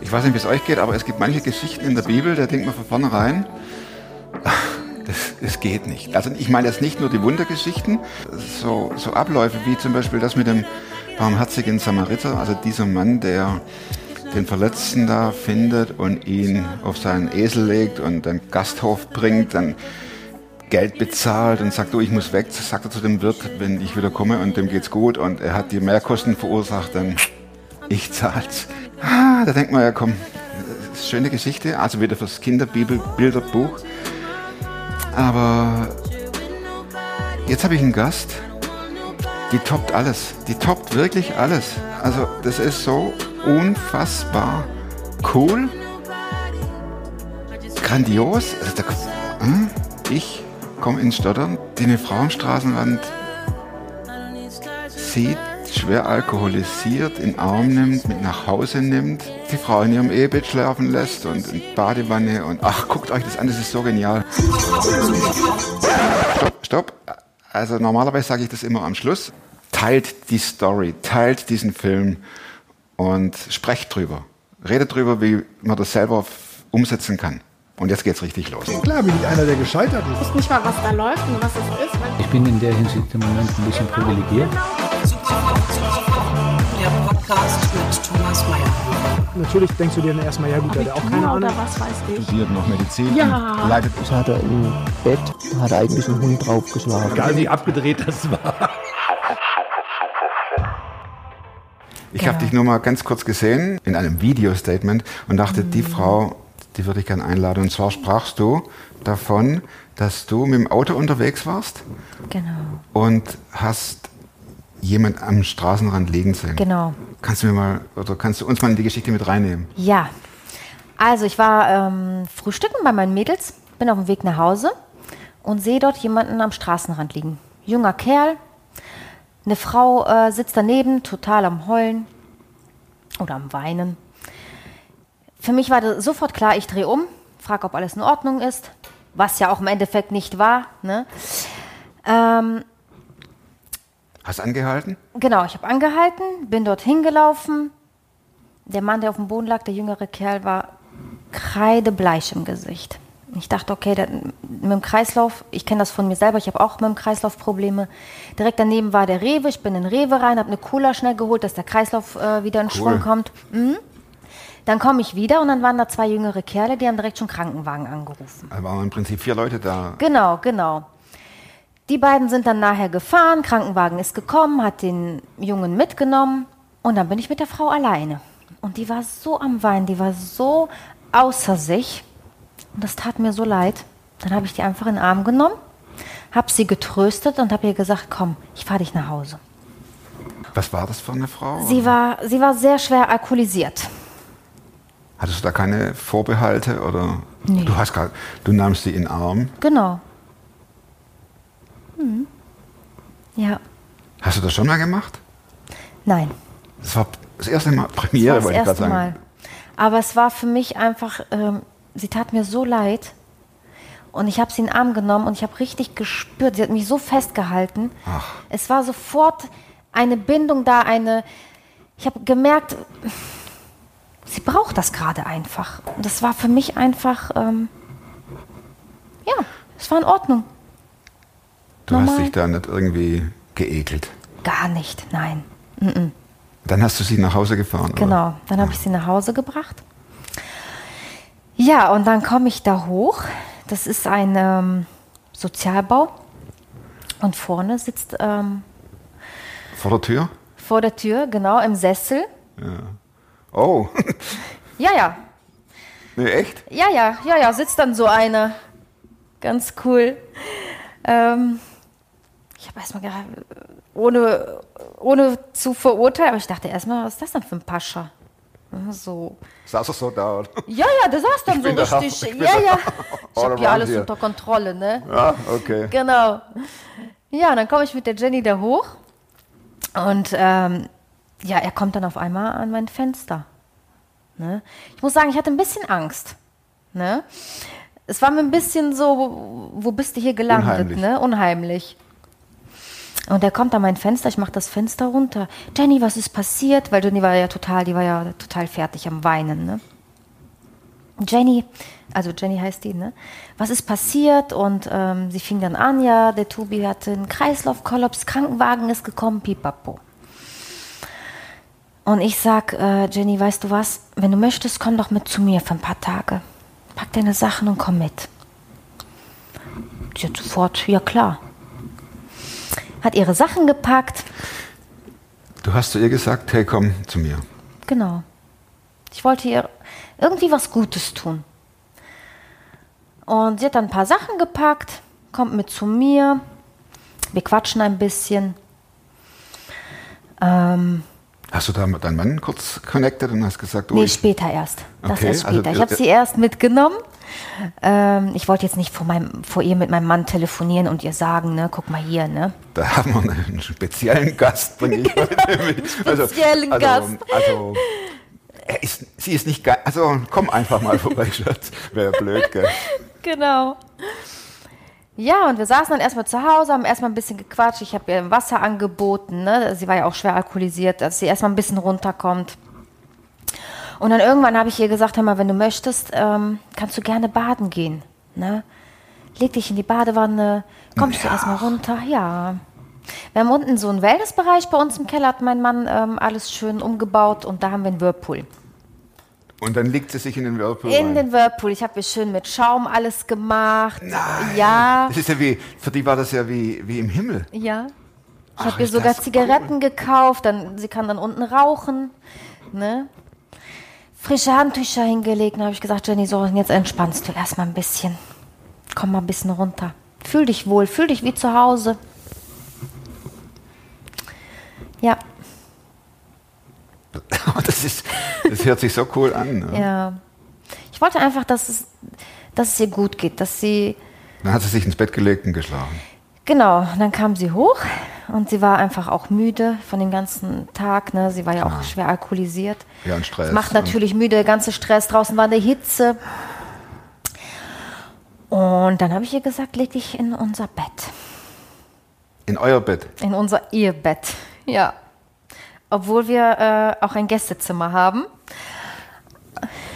Ich weiß nicht, wie es euch geht, aber es gibt manche Geschichten in der Bibel, da denkt man von vornherein, das, das geht nicht. Also ich meine jetzt nicht nur die Wundergeschichten, so, so Abläufe wie zum Beispiel das mit dem barmherzigen Samariter, also dieser Mann, der den Verletzten da findet und ihn auf seinen Esel legt und dann Gasthof bringt, dann Geld bezahlt und sagt, du, ich muss weg, sagt er zu dem Wirt, wenn ich wieder komme und dem geht's gut und er hat die Mehrkosten verursacht, dann ich zahl's. Ah, da denkt man ja, komm, schöne Geschichte, also wieder fürs Kinderbibelbilderbuch. Aber jetzt habe ich einen Gast, die toppt alles. Die toppt wirklich alles. Also das ist so unfassbar cool, grandios. Also da, hm? ich komme ins Stottern, die eine Frau am Straßenrand sieht, schwer alkoholisiert, in den Arm nimmt, mit nach Hause nimmt, die Frau in ihrem Ehebett schlafen lässt und in Badewanne und ach, guckt euch das an, das ist so genial. Stopp, stopp. Also normalerweise sage ich das immer am Schluss. Teilt die Story, teilt diesen Film und sprecht drüber. Redet drüber, wie man das selber umsetzen kann. Und jetzt geht's richtig los. Klar bin ich einer, der gescheitert ist. Ich weiß nicht mal, was da läuft und was es ist. Ich bin in der Hinsicht im Moment ein bisschen privilegiert. Der Podcast mit Thomas Mayer. Natürlich denkst du dir dann erstmal, ja gut, der hat auch keine Ahnung. oder was weiß ich. Studiert noch Medizin, Ja. leitet Das hat er im Bett, hat er eigentlich einen Hund draufgeschlagen. Egal wie abgedreht das war. Ich habe dich nur mal ganz kurz gesehen in einem Video-Statement und dachte, die Frau, die würde ich gerne einladen. Und zwar sprachst du davon, dass du mit dem Auto unterwegs warst Genau, und hast jemand am Straßenrand liegen sehen. genau. Kannst du mir mal oder kannst du uns mal in die Geschichte mit reinnehmen? Ja, also ich war ähm, frühstücken bei meinen Mädels, bin auf dem Weg nach Hause und sehe dort jemanden am Straßenrand liegen. Junger Kerl, eine Frau äh, sitzt daneben, total am Heulen oder am Weinen. Für mich war das sofort klar, ich drehe um, frage, ob alles in Ordnung ist, was ja auch im Endeffekt nicht war. Ne? Ähm, Hast angehalten? Genau, ich habe angehalten, bin dorthin gelaufen. Der Mann, der auf dem Boden lag, der jüngere Kerl, war kreidebleich im Gesicht. Ich dachte, okay, der, mit dem Kreislauf, ich kenne das von mir selber, ich habe auch mit dem Kreislauf Probleme. Direkt daneben war der Rewe, ich bin in den Rewe rein, habe eine Cola schnell geholt, dass der Kreislauf äh, wieder in Schwung kommt. Mhm. Dann komme ich wieder und dann waren da zwei jüngere Kerle, die haben direkt schon Krankenwagen angerufen. Da waren im Prinzip vier Leute da. Genau, genau. Die beiden sind dann nachher gefahren, Krankenwagen ist gekommen, hat den Jungen mitgenommen und dann bin ich mit der Frau alleine. Und die war so am Weinen, die war so außer sich und das tat mir so leid. Dann habe ich die einfach in den Arm genommen, habe sie getröstet und habe ihr gesagt, komm, ich fahre dich nach Hause. Was war das für eine Frau? Sie war, sie war sehr schwer alkoholisiert. Hattest du da keine Vorbehalte oder Nee. du hast grad, du nahmst sie in den Arm? Genau. Mhm. Ja, Hast du das schon mal gemacht? nein. Das war das erste Mal Premiere, das wollte ich gerade sagen. Mal. Aber es war für mich einfach, ähm, sie tat mir so leid. Und ich habe sie in den Arm genommen und ich habe richtig gespürt, sie hat mich so festgehalten. Ach. Es war sofort eine Bindung da, eine. Ich habe gemerkt, sie braucht das gerade einfach. Und das war für mich einfach, ähm, ja, es war in Ordnung. Du hast Normal. dich da nicht irgendwie geekelt. Gar nicht, nein. Dann hast du sie nach Hause gefahren. Oder? Genau, dann habe ich sie nach Hause gebracht. Ja, und dann komme ich da hoch. Das ist ein ähm, Sozialbau. Und vorne sitzt ähm, Vor der Tür? vor der Tür, genau, im Sessel. Oh, Ja, ja, nee, echt? ja, ja, ja, ja, sitzt dann so eine. Ganz cool. Ähm, ich habe erstmal gedacht, ohne, ohne zu verurteilen, aber ich dachte erstmal, was ist das denn für ein Pascha? So. Saß er so da? Oder? Ja, ja, der saß dann so der Herr, richtig. ich ja, ja. Ich habe waren alles Sie. unter Kontrolle, ne? Ja, okay. Genau. Ja, dann komme ich mit der Jenny da hoch und ähm, ja, er kommt dann auf einmal an mein Fenster. Ne? Ich muss sagen, ich hatte ein bisschen Angst. Ne? Es war mir ein bisschen so, wo, bist du hier gelandet? Unheimlich. Ne? Unheimlich. Und der kommt an mein Fenster, ich mache das Fenster runter. Jenny, was ist passiert? Weil Jenny war ja total, die war ja total fertig am Weinen, ne? Jenny, also Jenny heißt die, ne? Was ist passiert? Und ähm, sie fing dann an, ja, der Tobi hatte einen Kreislaufkollaps, Krankenwagen ist gekommen, pipapo. Und ich sag, äh, Jenny, weißt du was? Wenn du möchtest, komm doch mit zu mir für ein paar Tage. Pack deine Sachen und komm mit. Sie hat sofort, ja klar. Hat ihre Sachen gepackt, Du hast zu ihr gesagt, hey, komm zu mir. Genau. Ich wollte ihr irgendwie was Gutes tun. Und sie hat dann ein paar Sachen gepackt, kommt mit zu mir. Wir quatschen ein bisschen. Ähm, Hast du da mit deinem Mann kurz connected und hast gesagt, oh, nee, ich, später erst. Das Okay, erst also später. ich ihr- habe sie erst mitgenommen. Ähm, ich wollte jetzt nicht vor, meinem, vor ihr mit meinem Mann telefonieren und ihr sagen, ne, guck mal hier, ne. da haben wir einen speziellen Gast, bringe ich heute mit. Speziellen also, Gast. Also, ist, sie ist nicht geil. Also komm einfach mal vorbei, Schatz. Wäre blöd, gell? Genau. Ja, und wir saßen dann erstmal zu Hause, haben erstmal ein bisschen gequatscht. Ich habe ihr Wasser angeboten. Ne? Sie war ja auch schwer alkoholisiert, dass sie erstmal ein bisschen runterkommt. Und dann irgendwann habe ich ihr gesagt, hör mal, wenn du möchtest, ähm, kannst du gerne baden gehen. Ne? Leg dich in die Badewanne, kommst du erstmal runter. Ja. Wir haben unten so einen Wellnessbereich bei uns im Keller, hat mein Mann ähm, alles schön umgebaut und da haben wir einen Whirlpool. Und dann legt sie sich in den Whirlpool In rein. den Whirlpool. Ich habe ihr schön mit Schaum alles gemacht. Nein. Ja. Das ist ja wie, für die war das ja wie, wie im Himmel. Ja. Ich habe ihr sogar Zigaretten gekauft, dann sie kann dann unten rauchen, ne? Frische Handtücher hingelegt, dann habe ich gesagt, Jenny, so jetzt entspannst du erstmal ein bisschen. Komm mal ein bisschen runter. Fühl dich wohl, fühl dich wie zu Hause. Ja, Das, ist, das hört sich so cool an. Ne? ja. Ich wollte einfach, dass es, dass es ihr gut geht, dass sie Dann hat sie sich ins Bett gelegt und geschlafen. Genau, dann kam sie hoch und sie war einfach auch müde von dem ganzen Tag. Ne? Sie war ja auch schwer alkoholisiert. Ja, und Stress. Das macht natürlich müde, der ganze Stress. Draußen war eine Hitze. Und dann habe ich ihr gesagt, leg dich in unser Bett. In euer Bett. In unser Ehebett. Ja. Obwohl wir äh, auch ein Gästezimmer haben.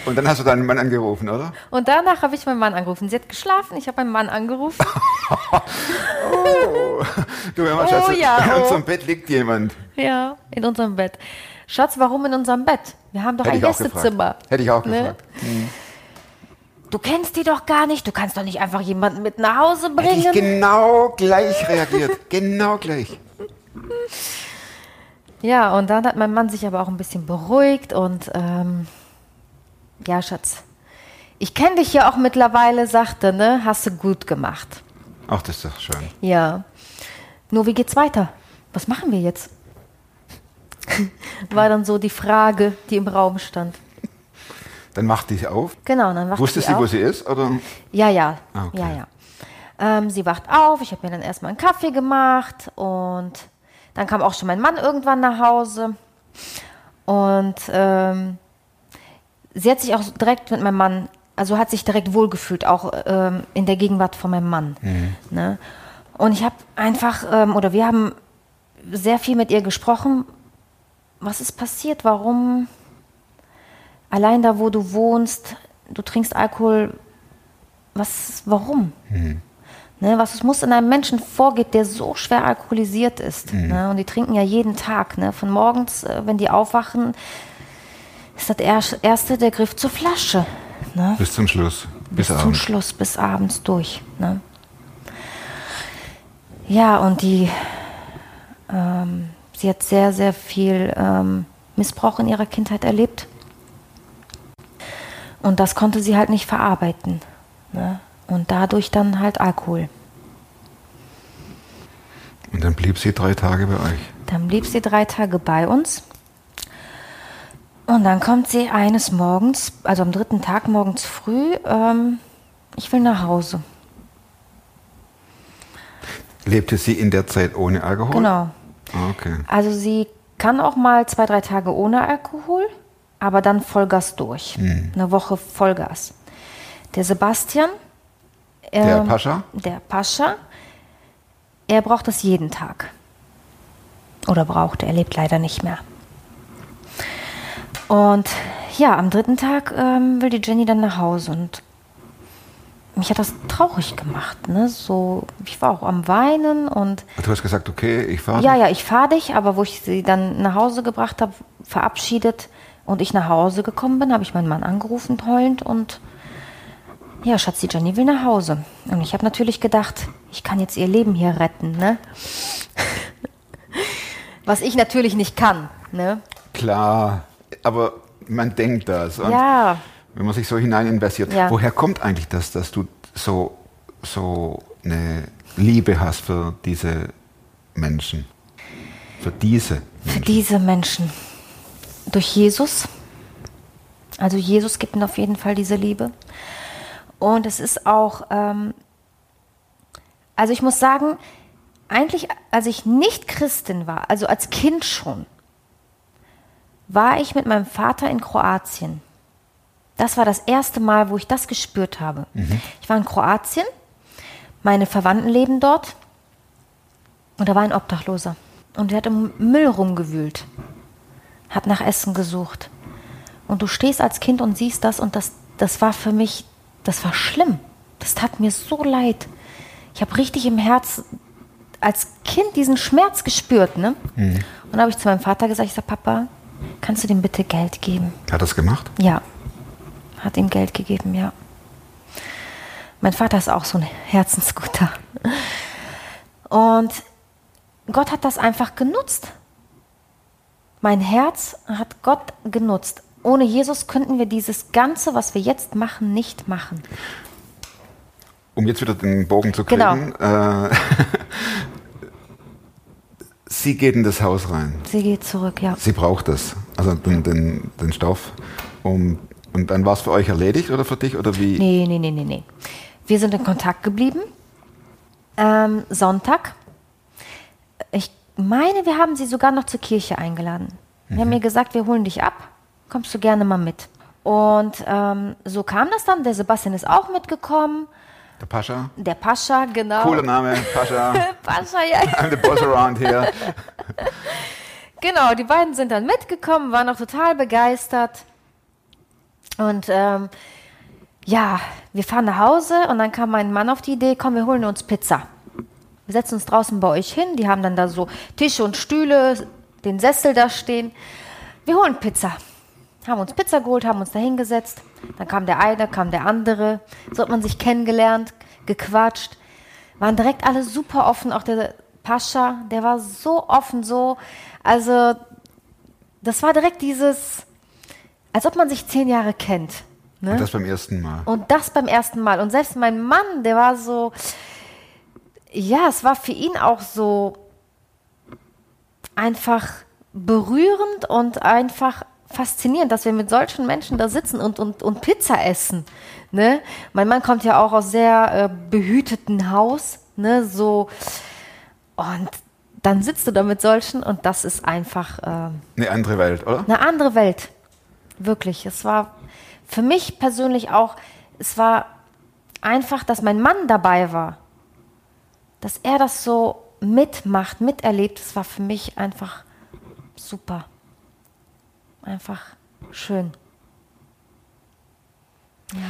Und dann hast du deinen Mann angerufen, oder? Und danach habe ich meinen Mann angerufen. Sie hat geschlafen, ich habe meinen Mann angerufen. Du, hör mal, Oh Schatz, ja, in oh. unserem Bett liegt jemand. ja, in unserem Bett. Schatz, warum in unserem Bett? Wir haben doch Hätte ein Gästezimmer. Hätte ich auch Ne? gefragt. Du kennst die doch gar nicht. Du kannst doch nicht einfach jemanden mit nach Hause Hätte bringen. ich genau gleich reagiert. genau gleich. Ja, und dann hat mein Mann sich aber auch ein bisschen beruhigt und ähm, ja, Schatz, ich kenne dich ja auch mittlerweile, sagte, ne? Hast du gut gemacht. Ach, das ist doch schön. Ja. Nur wie geht's weiter? Was machen wir jetzt? War dann so die Frage, die im Raum stand. Dann macht die sie auf. Genau, dann wacht Wusste sie sie, wo auf. sie ist? Oder? Ja, ja. Ah, okay. Ja, ja. Ähm, sie wacht auf, ich habe mir dann erstmal einen Kaffee gemacht und dann kam auch schon mein Mann irgendwann nach Hause. Und ähm, sie hat sich auch direkt mit meinem Mann, also hat sich direkt wohlgefühlt, auch ähm, in der Gegenwart von meinem Mann. Ne? Und ich habe einfach, ähm, oder wir haben sehr viel mit ihr gesprochen. Was ist passiert? Warum? Allein da, wo du wohnst, du trinkst Alkohol. Was, warum? Ne, was es muss in einem Menschen vorgeht, der so schwer alkoholisiert ist. Ne, und die trinken ja jeden Tag. Ne, von morgens, äh, wenn die aufwachen, ist das er- erste der Griff zur Flasche. Ne? Bis zum Schluss. Bis, bis zum. Schluss, bis abends durch. Ne? Ja, und die, ähm, sie hat sehr, sehr viel ähm, Missbrauch in ihrer Kindheit erlebt. Und das konnte sie halt nicht verarbeiten. Ne? Und dadurch dann halt Alkohol. Und dann blieb sie drei Tage bei euch. Dann blieb sie drei Tage bei uns. Und dann kommt sie eines Morgens, also am dritten Tag morgens früh, ähm, ich will nach Hause. Lebte sie in der Zeit ohne Alkohol? Genau. Ah, Okay. Also sie kann auch mal zwei, drei Tage ohne Alkohol, aber dann Vollgas durch. Eine Woche Vollgas. Der Sebastian, Der ähm, Pascha? der Pascha, er braucht das jeden Tag. oder brauchte. Er lebt leider nicht mehr. Und ja, am dritten Tag ähm, will die Jenny dann nach Hause und mich hat das traurig gemacht. Ne? So, ich war auch am Weinen und Du hast gesagt, okay, ich fahre. ja, ja, ich fahre dich, aber wo ich sie dann nach Hause gebracht habe, verabschiedet und ich nach Hause gekommen bin, habe ich meinen Mann angerufen, heulend und ja, Schatz, die Jenny will nach Hause. Und ich habe natürlich gedacht, ich kann jetzt ihr Leben hier retten, ne? Was ich natürlich nicht kann, ne? Klar, aber man denkt das. Und Ja, Wenn man sich so hinein investiert. Ja. Woher kommt eigentlich das, dass du so, so eine Liebe hast für diese Menschen? Für diese für Menschen? diese Menschen. Durch Jesus. Also Jesus gibt ihnen auf jeden Fall diese Liebe. Und es ist auch, ähm, also ich muss sagen, eigentlich, als ich nicht Christin war, also als Kind schon, war ich mit meinem Vater in Kroatien. Das war das erste Mal, wo ich das gespürt habe. Ich war in Kroatien, meine Verwandten leben dort und da war ein Obdachloser. Und der hat im Müll rumgewühlt, hat nach Essen gesucht. Und du stehst als Kind und siehst das und das, das war für mich, das war schlimm. Das tat mir so leid. Ich habe richtig im Herz als Kind diesen Schmerz gespürt. Ne? Und dann habe ich zu meinem Vater gesagt, ich sage, Papa, kannst du dem bitte Geld geben? Hat das gemacht? Ja, hat ihm Geld gegeben, ja. Mein Vater ist auch so ein Herzensguter. Und Gott hat das einfach genutzt. Mein Herz hat Gott genutzt. Ohne Jesus könnten wir dieses Ganze, was wir jetzt machen, nicht machen. Um jetzt wieder den Bogen zu Genau. kriegen. Äh, sie geht in das Haus rein. Sie geht zurück, ja. Sie braucht das, also den, den, den Stoff. Um, und dann war es für euch erledigt oder für dich oder wie? Nee, nee, nee, nee, nee. Wir sind in Kontakt geblieben. Ähm, Sonntag. Ich meine, wir haben sie sogar noch zur Kirche eingeladen. Wir haben mir gesagt, wir holen dich ab. Kommst du gerne mal mit. Und ähm, so kam das dann. Der Sebastian ist auch mitgekommen. Der Pascha? Der Pascha, genau. Cooler Name, Pascha. Pascha, ja. I'm the boss around here. Genau, die beiden sind dann mitgekommen, waren auch total begeistert. Und ähm, ja, wir fahren nach Hause und dann kam mein Mann auf die Idee, komm, wir holen uns Pizza. Wir setzen uns draußen bei euch hin, die haben dann da so Tische und Stühle, den Sessel da stehen. Wir holen Pizza. Haben uns Pizza geholt, haben uns da hingesetzt. Dann kam der eine, kam der andere. So hat man sich kennengelernt, gequatscht. Waren direkt alle super offen, auch der Pascha, der war so offen, so. Also, das war direkt dieses, als ob man sich zehn Jahre kennt. Ne? Und das beim ersten Mal. Und das beim ersten Mal. Und selbst mein Mann, der war so, ja, es war für ihn auch so einfach berührend und einfach faszinierend, dass wir mit solchen Menschen da sitzen und, und, und Pizza essen. Ne? Mein Mann kommt ja auch aus sehr äh, behüteten Haus, ne? so und dann sitzt du da mit solchen und das ist einfach äh, Eine andere Welt, oder? eine andere Welt. Wirklich. Es war für mich persönlich auch, es war einfach, dass mein Mann dabei war. Dass er das so mitmacht, miterlebt, das war für mich einfach super. Einfach schön. Ja.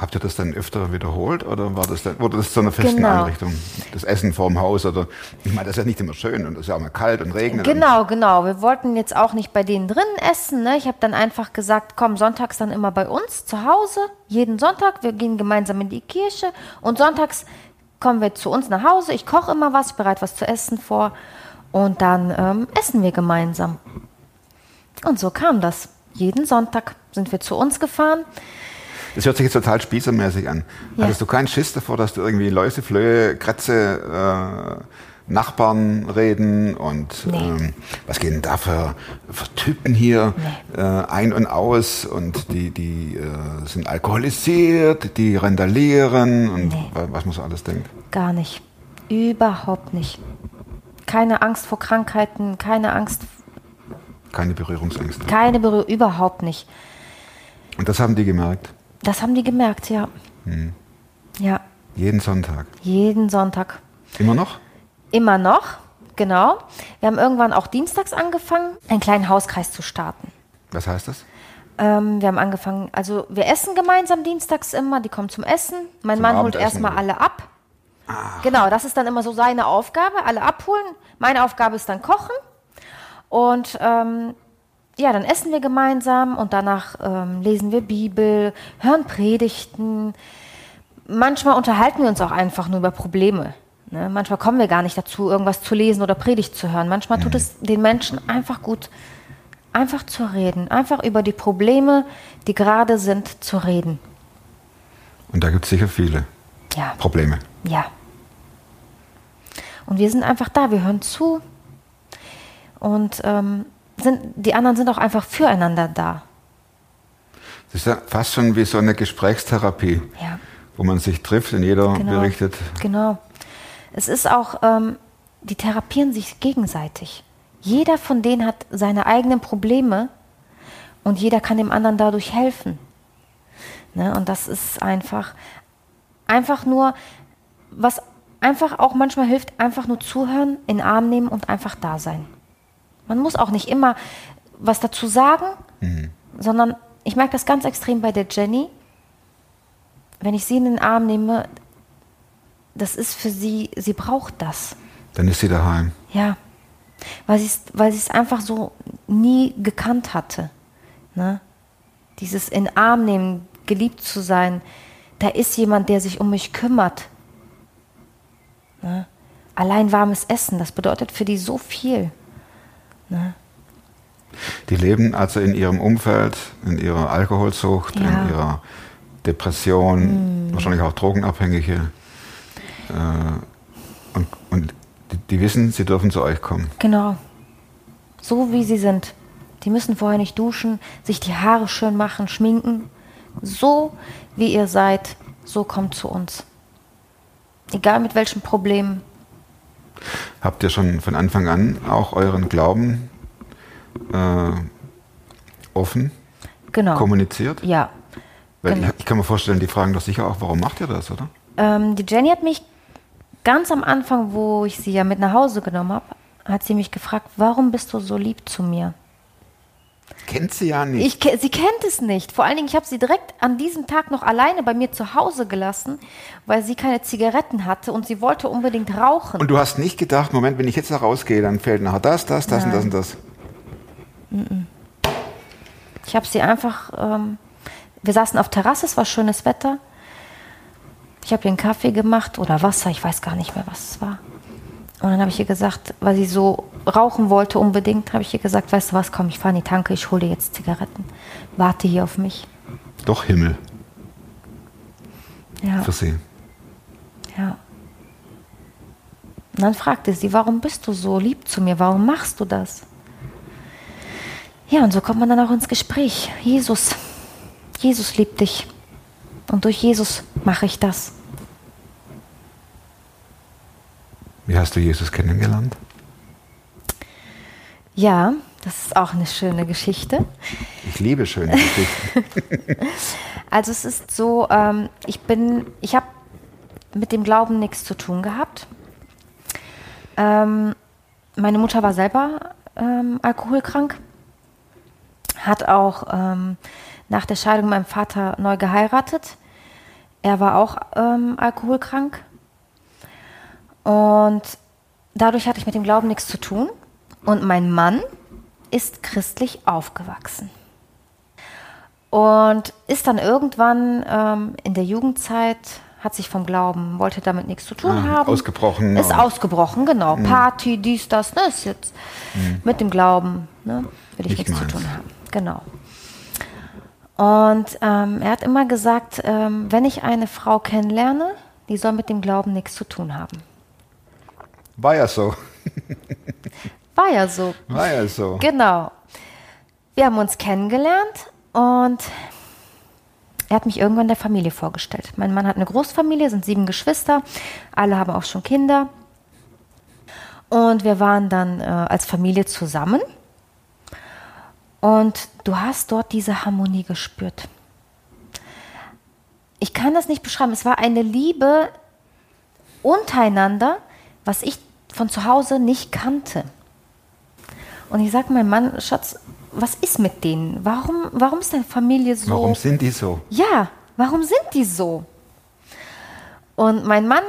Habt ihr das dann öfter wiederholt oder war das dann, wurde das zu einer festen Genau. Einrichtung? Das Essen vorm Haus oder ich meine, das ist ja nicht immer schön und es ist ja auch mal kalt und regnet. Genau, genau. Wir wollten jetzt auch nicht bei denen drinnen essen. Ne? Ich habe dann einfach gesagt, komm, sonntags dann immer bei uns zu Hause. Jeden Sonntag. Wir gehen gemeinsam in die Kirche. Und sonntags kommen wir zu uns nach Hause. Ich koche immer was, bereite was zu essen vor. Und dann ähm, essen wir gemeinsam. Und so kam das. Jeden Sonntag sind wir zu uns gefahren. Das hört sich jetzt total spießermäßig an. Ja. Hattest du keinen Schiss davor, dass du irgendwie Läuse, Flöhe, Kratze, äh, Nachbarn reden und Nee. ähm, was gehen da für, für Typen hier äh, ein und aus und die, die äh, sind alkoholisiert, die randalieren und Nee. wa- was man so alles denkt. Gar nicht. Überhaupt nicht. Keine Angst vor Krankheiten, keine Angst, Keine Berührungsängste. keine Berührung, überhaupt nicht. Und das haben die gemerkt. Das haben die gemerkt, ja. Ja, Jeden Sonntag. jeden Sonntag. Immer noch? Immer noch. Genau. Wir haben irgendwann auch dienstags angefangen, einen kleinen Hauskreis zu starten. Was heißt das? Ähm, wir haben angefangen, also wir essen gemeinsam dienstags immer, die kommen zum Essen. Mein Zum Mann holt erstmal oder? alle ab. Genau, das ist dann immer so seine Aufgabe, alle abholen. Meine Aufgabe ist dann kochen. Und ähm, ja, dann essen wir gemeinsam und danach ähm, lesen wir Bibel, hören Predigten. Manchmal unterhalten wir uns auch einfach nur über Probleme. Ne? Manchmal kommen wir gar nicht dazu, irgendwas zu lesen oder Predigt zu hören. Manchmal tut es den Menschen einfach gut, einfach zu reden, einfach über die Probleme, die gerade sind, zu reden. Und da gibt es sicher viele Ja. Probleme. Ja. Und wir sind einfach da, wir hören zu. Und ähm, sind, die anderen sind auch einfach füreinander da. Das ist ja fast schon wie so eine Gesprächstherapie, Ja, wo man sich trifft und jeder genau. berichtet. Genau. Es ist auch, ähm, die therapieren sich gegenseitig. Jeder von denen hat seine eigenen Probleme und jeder kann dem anderen dadurch helfen. Ne? Und das ist einfach, einfach nur, was einfach auch manchmal hilft, einfach nur zuhören, in den Arm nehmen und einfach da sein. Man muss auch nicht immer was dazu sagen, sondern ich merke das ganz extrem bei der Jenny. Wenn ich sie in den Arm nehme, das ist für sie, sie braucht das. Dann ist sie daheim. Ja. Weil sie es weil es einfach so nie gekannt hatte. Ne? Dieses in den Arm nehmen, geliebt zu sein, da ist jemand, der sich um mich kümmert. Ne? Allein warmes Essen, das bedeutet für die so viel. Die leben also in ihrem Umfeld, in ihrer Alkoholsucht, Ja. In ihrer Depression, wahrscheinlich auch Drogenabhängige. Äh, und und die, die wissen, sie dürfen zu euch kommen. Genau. So wie sie sind. Die müssen vorher nicht duschen, sich die Haare schön machen, schminken. So wie ihr seid, so kommt zu uns. Egal mit welchen Problemen. Habt ihr schon von Anfang an auch euren Glauben äh, offen Genau. kommuniziert? Ja. Weil genau. ich, kann mir vorstellen, die fragen doch sicher auch, warum macht ihr das, oder? Ähm, die Jenny hat mich ganz am Anfang, wo ich sie ja mit nach Hause genommen habe, hat sie mich gefragt, warum bist du so lieb zu mir? Kennt sie ja nicht. Ich, sie kennt es nicht. Vor allen Dingen, ich habe sie direkt an diesem Tag noch alleine bei mir zu Hause gelassen, weil sie keine Zigaretten hatte und sie wollte unbedingt rauchen. und du hast nicht gedacht, Moment, wenn ich jetzt da rausgehe, dann fehlt nachher das, das, das und das Nein. und das. Ich habe sie einfach, ähm, wir saßen auf Terrasse, es war schönes Wetter. Ich habe ihr einen Kaffee gemacht oder Wasser, ich weiß gar nicht mehr, was es war. Und dann habe ich ihr gesagt, weil sie so rauchen wollte unbedingt, habe ich ihr gesagt, weißt du was, komm, ich fahre in die Tanke, ich hole dir jetzt Zigaretten. Warte hier auf mich. Doch Himmel Ja, für sie. ja. Und dann fragte sie, warum bist du so lieb zu mir? Warum machst du das? Ja, und so kommt man dann auch ins Gespräch. Jesus, Jesus liebt dich. Und durch Jesus mache ich das. Wie hast du Jesus kennengelernt? Ja, das ist auch eine schöne Geschichte. Ich liebe schöne Geschichten. Also es ist so, ähm, ich bin, ich habe mit dem Glauben nichts zu tun gehabt. Ähm, meine Mutter war selber ähm, alkoholkrank, hat auch ähm, nach der Scheidung meinem Vater neu geheiratet. Er war auch ähm, alkoholkrank. Und dadurch hatte ich mit dem Glauben nichts zu tun. Und mein Mann ist christlich aufgewachsen. Und ist dann irgendwann ähm, in der Jugendzeit, hat sich vom Glauben, wollte damit nichts zu tun Ah, haben. ausgebrochen, Ist ausgebrochen, genau. Party, dies, das, ne, ist jetzt mit dem Glauben, ne, will ich Nicht nichts zu meins. tun haben. Genau. Und ähm, er hat immer gesagt, ähm, wenn ich eine Frau kennenlerne, die soll mit dem Glauben nichts zu tun haben. War ja so. War ja so. War ja so. Genau. Wir haben uns kennengelernt und er hat mich irgendwann der Familie vorgestellt. Mein Mann hat eine Großfamilie, sind sieben Geschwister, alle haben auch schon Kinder. Und wir waren dann äh, als Familie zusammen. Und du hast dort diese Harmonie gespürt. Ich kann das nicht beschreiben. Es war eine Liebe untereinander, was ich von zu Hause nicht kannte. Und ich sage meinem Mann, Schatz, was ist mit denen? Warum, warum ist deine Familie so? Warum sind die so? Ja, warum sind die so? Und mein Mann,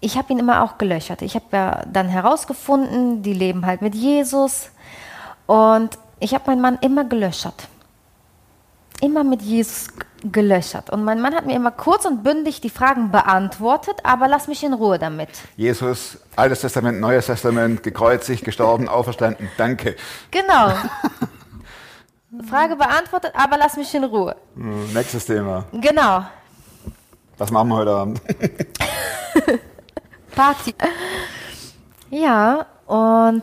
ich habe ihn immer auch gelöchert. Ich habe ja dann herausgefunden, die leben halt mit Jesus. Und ich habe meinen Mann immer gelöchert. Immer mit Jesus gelöchert. Und mein Mann hat mir immer kurz und bündig die Fragen beantwortet, aber lass mich in Ruhe damit. Jesus, Altes Testament, Neues Testament, gekreuzigt, gestorben, auferstanden. Danke. Genau. Frage beantwortet, aber lass mich in Ruhe. Hm, Nächstes Thema. Genau. Was machen wir heute Abend? Party. Ja, und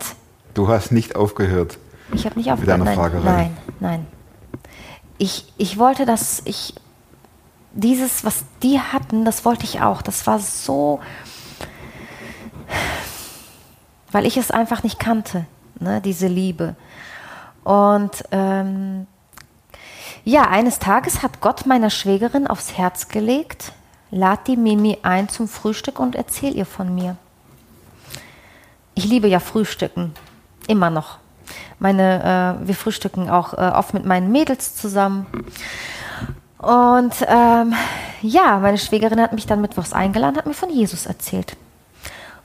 Du hast nicht aufgehört. Ich habe nicht auf Mit einer nein, Fragerei. Nein, nein. Ich, ich wollte, dass ich dieses, was die hatten, das wollte ich auch. Das war so, weil ich es einfach nicht kannte, ne, diese Liebe. Und ähm, ja, eines Tages hat Gott meiner Schwägerin aufs Herz gelegt, lad die Mimi ein zum Frühstück und erzähl ihr von mir. Ich liebe ja Frühstücken, immer noch. Meine, äh, wir frühstücken auch äh, oft mit meinen Mädels zusammen. Und ähm, ja, meine Schwägerin hat mich dann mittwochs eingeladen, hat mir von Jesus erzählt.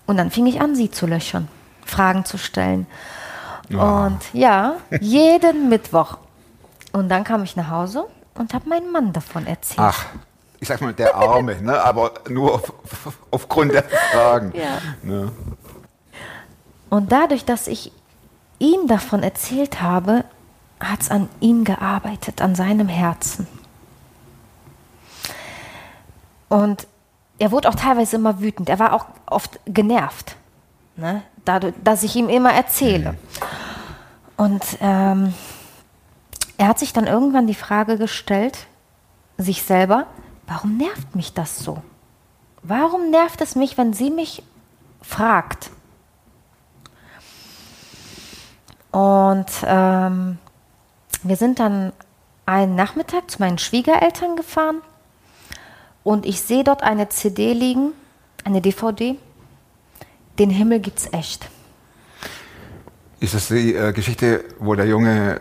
Und dann fing ich an, sie zu löchern, Fragen zu stellen. Und ja, jeden Mittwoch. Und dann kam ich nach Hause und habe meinem Mann davon erzählt. Ach, ich sag mal, der Arme, ne? aber nur auf, aufgrund der Fragen. Ja. Ne? Und dadurch, dass ich ihm davon erzählt habe, hat es an ihm gearbeitet, an seinem Herzen. Und er wurde auch teilweise immer wütend. Er war auch oft genervt, ne? dadurch, dass ich ihm immer erzähle. Und ähm, er hat sich dann irgendwann die Frage gestellt, sich selber, warum nervt mich das so? Warum nervt es mich, wenn sie mich fragt? Und ähm, wir sind dann einen Nachmittag zu meinen Schwiegereltern gefahren und ich sehe dort eine CD liegen, eine DVD. Den Himmel gibt's echt. Ist das die äh, Geschichte, wo der Junge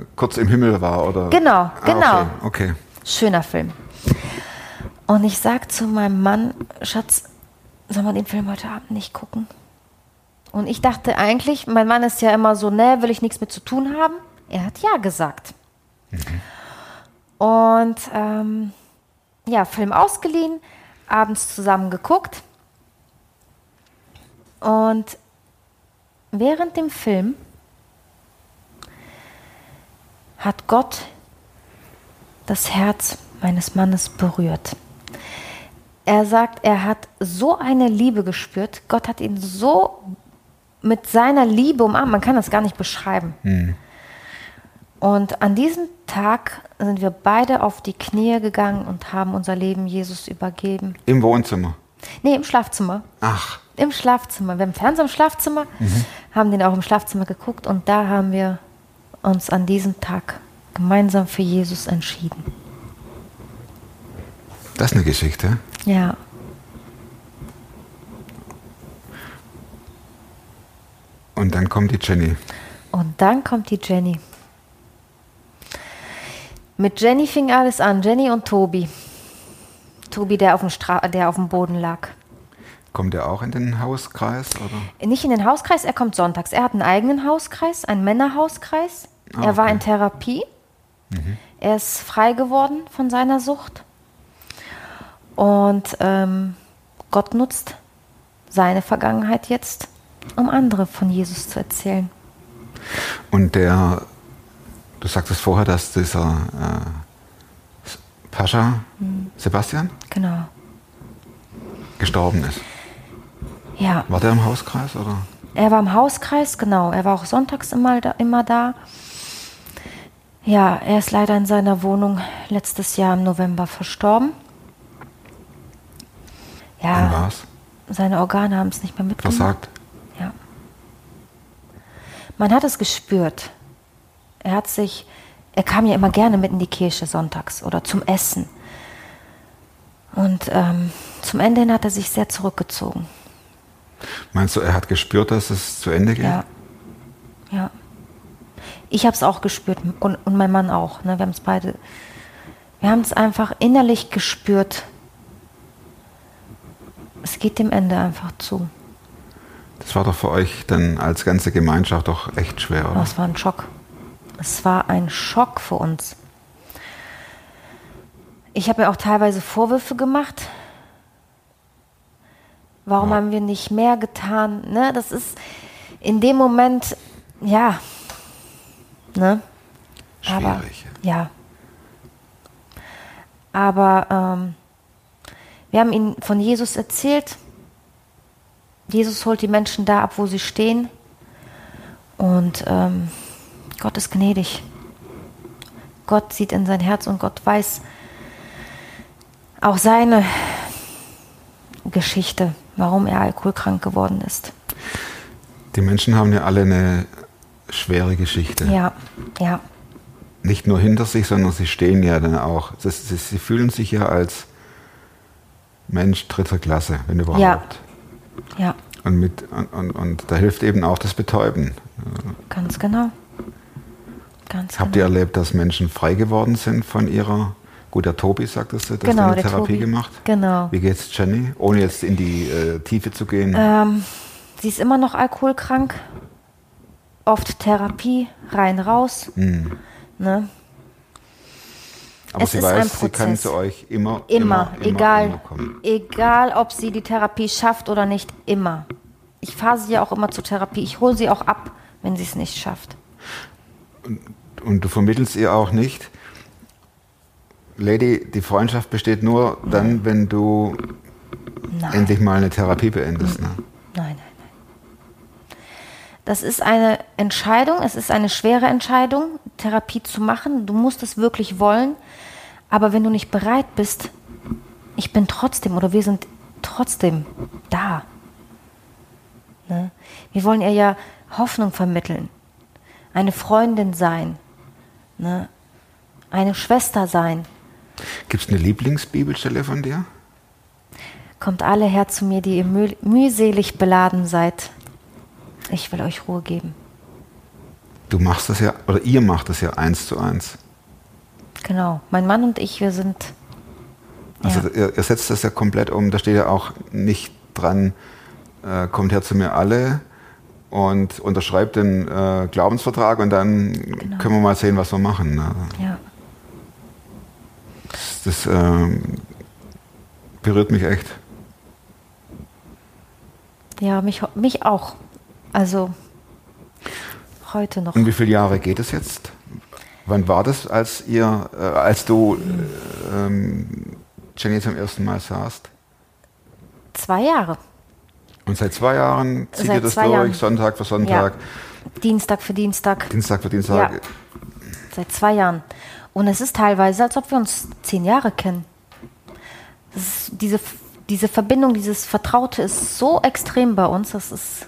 äh, kurz im Himmel war? Oder? Genau, Ah, genau. Okay, okay. Schöner Film. Und ich sag zu meinem Mann, Schatz, sollen wir den Film heute Abend nicht gucken? Und ich dachte eigentlich, mein Mann ist ja immer so, ne, will ich nichts mit zu tun haben. Er hat ja gesagt. Und ähm, ja, Film ausgeliehen, abends zusammen geguckt. Und während dem Film hat Gott das Herz meines Mannes berührt. Er sagt, er hat so eine Liebe gespürt. Gott hat ihn so mit seiner Liebe umarmt. Man kann das gar nicht beschreiben. Und an diesem Tag sind wir beide auf die Knie gegangen und haben unser Leben Jesus übergeben. Im Wohnzimmer. Nee, im Schlafzimmer. Ach, Im Schlafzimmer. Wir haben Fernseher im Schlafzimmer, haben den auch im Schlafzimmer geguckt und da haben wir uns an diesem Tag gemeinsam für Jesus entschieden. das ist eine Geschichte. Ja. Und dann kommt die Jenny. Und dann kommt die Jenny. Mit Jenny fing alles an. Jenny und Tobi. Tobi, der auf dem, Stra der auf dem Boden lag. Kommt er auch in den Hauskreis? Oder? Nicht in den Hauskreis, er kommt sonntags. Er hat einen eigenen Hauskreis, einen Männerhauskreis. Ah, er war okay. in Therapie. Er ist frei geworden von seiner Sucht. Und ähm, Gott nutzt seine Vergangenheit jetzt, um andere von Jesus zu erzählen. Und der, du sagtest vorher, dass dieser äh, Pascha Sebastian Genau. gestorben ist. Ja. War der im Hauskreis oder? Er war im Hauskreis, genau. Er war auch sonntags immer da. Immer da. Ja, er ist leider in seiner Wohnung letztes Jahr im November verstorben. Wann Ja, war's? seine Organe haben es nicht mehr mitgemacht. Versagt? Man hat es gespürt. Er hat sich, er kam ja immer gerne mit in die Kirche sonntags oder zum Essen. Und ähm, zum Ende hin hat er sich sehr zurückgezogen. Meinst du, er hat gespürt, dass es zu Ende geht? Ja. Ja. Ich habe es auch gespürt und, und mein Mann auch. Ne? Wir haben es beide. Wir haben es einfach innerlich gespürt. Es geht dem Ende einfach zu. Das war doch für euch dann als ganze Gemeinschaft doch echt schwer, oder? Das war ein Schock. Es war ein Schock für uns. Ich habe mir auch teilweise Vorwürfe gemacht. Warum Ja. haben wir nicht mehr getan? Ne? Das ist in dem Moment, ja. Ne? Aber, Schwierig. ja. Aber ähm, wir haben ihnen von Jesus erzählt. Jesus holt die Menschen da ab, wo sie stehen. Und ähm, Gott ist gnädig. Gott sieht in sein Herz und Gott weiß auch seine Geschichte, warum er alkoholkrank geworden ist. Die Menschen haben ja alle eine schwere Geschichte. Ja, ja, Nicht nur hinter sich, sondern sie stehen ja dann auch. Sie, sie fühlen sich ja als Mensch dritter Klasse, wenn überhaupt. ja, Und, mit, und, und, und da hilft eben auch das Betäuben. ganz genau. Ganz Habt ihr genau. erlebt, dass Menschen frei geworden sind von ihrer, gut, der Tobi sagtest du, das Genau, eine Therapie Tobi. gemacht. Genau. Wie geht's Jenny? Ohne jetzt in die äh, Tiefe zu gehen. Ähm, sie ist immer noch alkoholkrank. Oft Therapie, rein, raus. Hm. Ne? Aber es sie ist ein weiß, sie kann Prozess. zu euch immer, Immer, immer, egal, immer kommen. egal, ob sie die Therapie schafft oder nicht, immer. Ich fahre sie ja auch immer zur Therapie. Ich hole sie auch ab, wenn sie es nicht schafft. Und du vermittelst ihr auch nicht, Lady, die Freundschaft besteht nur dann, wenn du Nein. endlich mal eine Therapie beendest. Ne? Nein, nein, nein. Das ist eine Entscheidung, es ist eine schwere Entscheidung, Therapie zu machen. Du musst es wirklich wollen. Aber wenn du nicht bereit bist, ich bin trotzdem oder wir sind trotzdem da. Ne? Wir wollen ihr ja Hoffnung vermitteln, eine Freundin sein, ne? eine Schwester sein. Gibt es eine Lieblingsbibelstelle von dir? Kommt alle her zu mir, die ihr müh mühselig beladen seid. Ich will euch Ruhe geben. Du machst das ja, oder ihr macht das ja eins zu eins. Genau. Mein Mann und ich, wir sind. Also ja, ihr, ihr setzt das ja komplett um. Da steht ja auch nicht dran, äh, kommt her zu mir alle und unterschreibt den äh, Glaubensvertrag und dann Genau. können wir mal sehen, was wir machen. Ne? ja, Das, das ähm, berührt mich echt. ja mich, mich auch. Also heute noch. Und wie viele Jahre geht es jetzt? Wann war das, als ihr, äh, als du äh, ähm, Jenny zum ersten Mal sahst? Zwei Jahre. Und seit zwei Jahren zieht Seit ihr das durch, Jahren. Sonntag für Sonntag, Dienstag für Dienstag. Dienstag für Dienstag. Ja. Seit zwei Jahren. Und es ist teilweise, als ob wir uns zehn Jahre kennen. Diese, diese Verbindung, dieses Vertraute ist so extrem bei uns. Das ist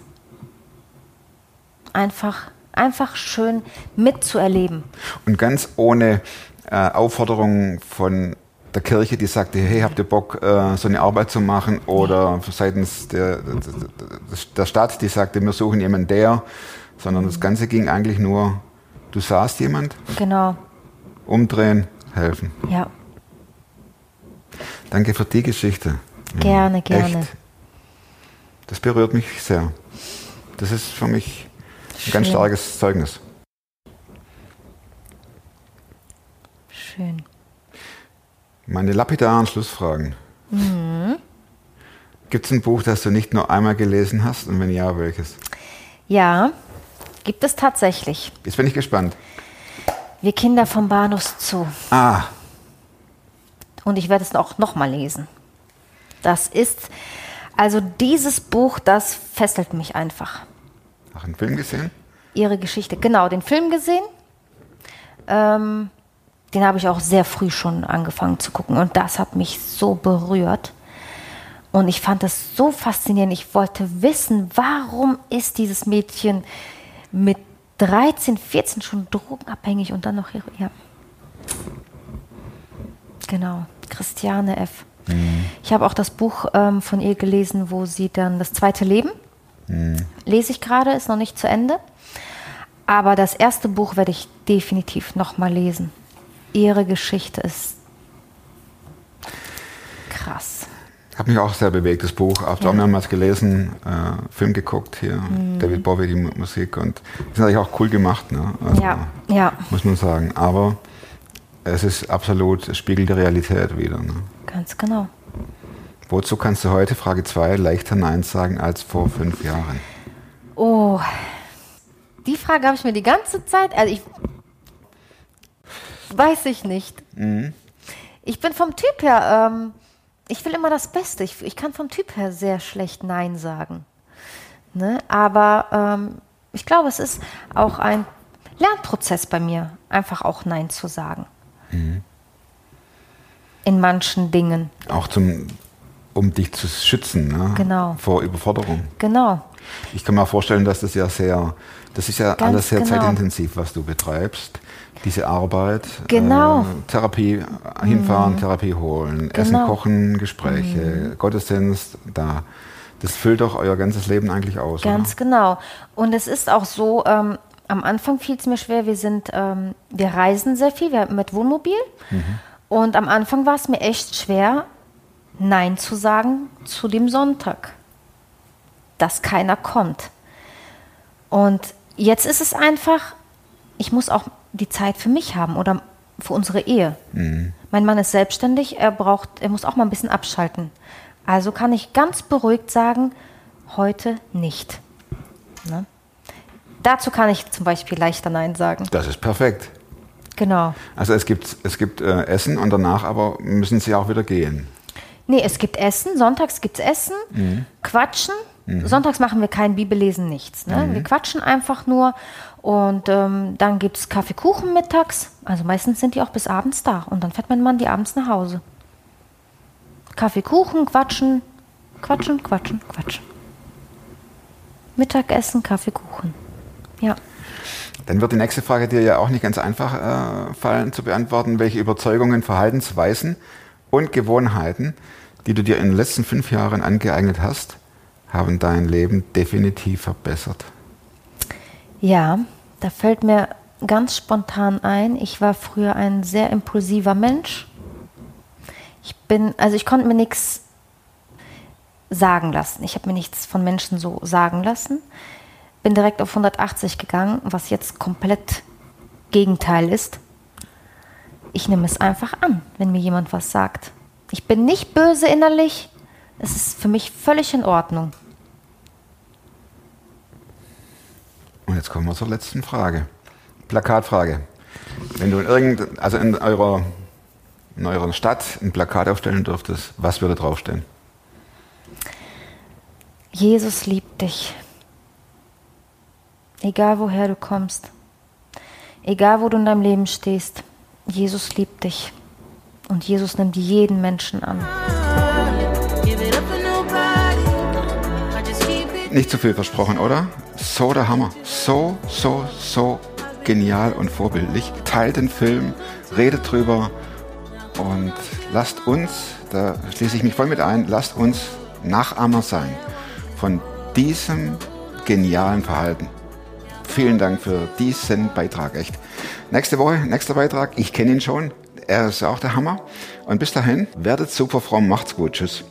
einfach, einfach schön mitzuerleben. Und ganz ohne äh, Aufforderung von der Kirche, die sagte, hey, habt ihr Bock, äh, so eine Arbeit zu machen? Oder seitens der, der, der Stadt, die sagte, wir suchen jemanden, der. Sondern das Ganze ging eigentlich nur, du sahst jemand, Genau. umdrehen, helfen. Ja, Danke für die Geschichte. Gerne, gerne. Echt. Das berührt mich sehr. Das ist für mich ein ganz starkes Zeugnis. schön. Meine lapidaren Schlussfragen. Mhm. Gibt es ein Buch, das du nicht nur einmal gelesen hast? Und wenn ja, welches? Ja, gibt es tatsächlich. Jetzt bin ich gespannt. Wir Kinder vom Bahnhof Zoo. Ah, Und ich werde es auch nochmal lesen. Das ist, also dieses Buch, das fesselt mich einfach. Ach, einen Film gesehen? Ihre Geschichte. Genau, den Film gesehen. Ähm, den habe ich auch sehr früh schon angefangen zu gucken. Und das hat mich so berührt. Und ich fand das so faszinierend. Ich wollte wissen, warum ist dieses Mädchen mit 13, 14 schon drogenabhängig und dann noch ihre. Ja. Genau, Christiane F. Ich habe auch das Buch ähm, von ihr gelesen, wo sie dann das zweite Leben Lese ich gerade, ist noch nicht zu Ende. Aber das erste Buch werde ich definitiv noch mal lesen. Ihre Geschichte ist krass. Hat mich auch sehr bewegt, das Buch. Hab Ja. auch mehrmals gelesen, äh, Film geguckt hier, Mhm. David Bowie, die Mu- Musik. Und ist natürlich auch cool gemacht, ne? Also, Ja, ja, muss man sagen. Aber es ist absolut, es spiegelt die Realität wieder. Ne? ganz genau. Wozu kannst du heute, Frage 2, leichter Nein sagen als vor fünf Jahren? Oh, die Frage habe ich mir die ganze Zeit, also ich weiß ich nicht. Ich bin vom Typ her, ähm, ich will immer das Beste. Ich, ich kann vom Typ her sehr schlecht Nein sagen. Ne? Aber ähm, ich glaube, es ist auch ein Lernprozess bei mir, einfach auch Nein zu sagen. In manchen Dingen. Auch zum, um dich zu schützen ne? Genau. vor Überforderung. Genau. Ich kann mir vorstellen, dass das ja sehr, das ist ja Ganz alles sehr genau. zeitintensiv, was du betreibst. Diese Arbeit, Genau. äh, Therapie hinfahren, Therapie holen, Essen, Genau. Kochen, Gespräche, Gottesdienst, da. Das füllt doch euer ganzes Leben eigentlich aus. Ganz genau. Und es ist auch so, ähm, am Anfang fiel es mir schwer, wir sind, ähm, wir reisen sehr viel, wir mit Wohnmobil. Und am Anfang war es mir echt schwer, Nein zu sagen zu dem Sonntag, dass keiner kommt. Und jetzt ist es einfach, ich muss auch die Zeit für mich haben oder für unsere Ehe. Mein Mann ist selbstständig, er braucht, er muss auch mal ein bisschen abschalten. Also kann ich ganz beruhigt sagen, heute nicht. Ne? Dazu kann ich zum Beispiel leichter Nein sagen. Das ist perfekt. Genau. Also es gibt, es gibt äh, Essen und danach aber müssen sie auch wieder gehen. Nee, es gibt Essen, sonntags gibt es Essen, Quatschen. Sonntags machen wir kein Bibellesen, nichts. Ne? Wir quatschen einfach nur und ähm, dann gibt es Kaffeekuchen mittags. Also meistens sind die auch bis abends da und dann fährt mein Mann die abends nach Hause. Kaffeekuchen, quatschen, quatschen, quatschen, quatschen. Mittagessen, Kaffeekuchen. Ja. Dann wird die nächste Frage dir ja auch nicht ganz einfach äh, fallen zu beantworten. Welche Überzeugungen, Verhaltensweisen und Gewohnheiten, die du dir in den letzten fünf Jahren angeeignet hast, haben dein Leben definitiv verbessert? Ja, da fällt mir ganz spontan ein, ich war früher ein sehr impulsiver Mensch. Ich bin, also ich konnte mir nichts sagen lassen. Ich habe mir nichts von Menschen so sagen lassen. Bin direkt auf 180 gegangen, was jetzt komplett Gegenteil ist. Ich nehme es einfach an, wenn mir jemand was sagt. Ich bin nicht böse innerlich. Es ist für mich völlig in Ordnung. Und jetzt kommen wir zur letzten Frage. Plakatfrage. Wenn du in irgend, also in eurer, in eurer Stadt ein Plakat aufstellen dürftest, was würde draufstehen? Jesus liebt dich. Egal woher du kommst. Egal wo du in deinem Leben stehst. Jesus liebt dich. Und Jesus nimmt jeden Menschen an. Nicht zu viel versprochen, oder? So der Hammer. So, so, so genial und vorbildlich. Teilt den Film, redet drüber und lasst uns, da schließe ich mich voll mit ein, lasst uns Nachahmer sein von diesem genialen Verhalten. Vielen Dank für diesen Beitrag, echt. Nächste Woche, nächster Beitrag, ich kenne ihn schon, er ist auch der Hammer. Und bis dahin, werdet super fromm, macht's gut, tschüss.